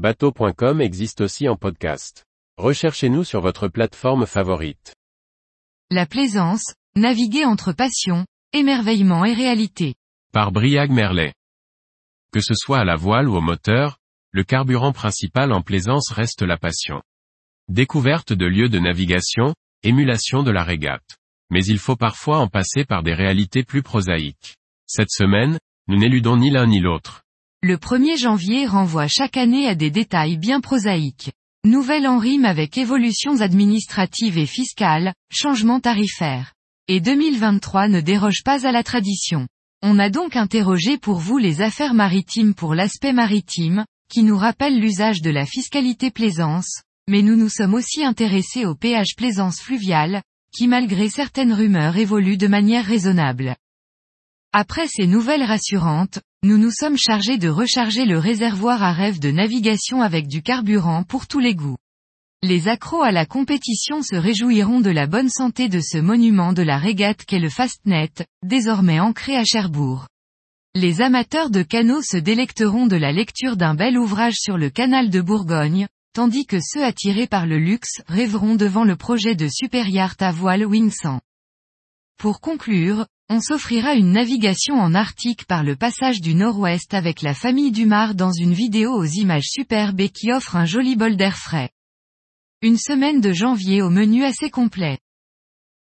Bateau.com existe aussi en podcast. Recherchez-nous sur votre plateforme favorite. La plaisance, naviguer entre passion, émerveillement et réalité. Par Briag Merlet. Que ce soit à la voile ou au moteur, le carburant principal en plaisance reste la passion. Découverte de lieux de navigation, émulation de la régate. Mais il faut parfois en passer par des réalités plus prosaïques. Cette semaine, nous n'éludons ni l'un ni l'autre. Le 1er janvier renvoie chaque année à des détails bien prosaïques. Nouvelle en rime avec évolutions administratives et fiscales, changements tarifaires. Et 2023 ne déroge pas à la tradition. On a donc interrogé pour vous les affaires maritimes pour l'aspect maritime, qui nous rappelle l'usage de la fiscalité plaisance, mais nous nous sommes aussi intéressés au péage plaisance fluviale, qui malgré certaines rumeurs évolue de manière raisonnable. Après ces nouvelles rassurantes, nous nous sommes chargés de recharger le réservoir à rêve de navigation avec du carburant pour tous les goûts. Les accros à la compétition se réjouiront de la bonne santé de ce monument de la régate qu'est le Fastnet, désormais ancré à Cherbourg. Les amateurs de canaux se délecteront de la lecture d'un bel ouvrage sur le canal de Bourgogne, tandis que ceux attirés par le luxe rêveront devant le projet de superyacht à voile Wingsan. Pour conclure, on s'offrira une navigation en Arctique par le passage du Nord-Ouest avec la famille Dumar dans une vidéo aux images superbes et qui offre un joli bol d'air frais. Une semaine de janvier au menu assez complet.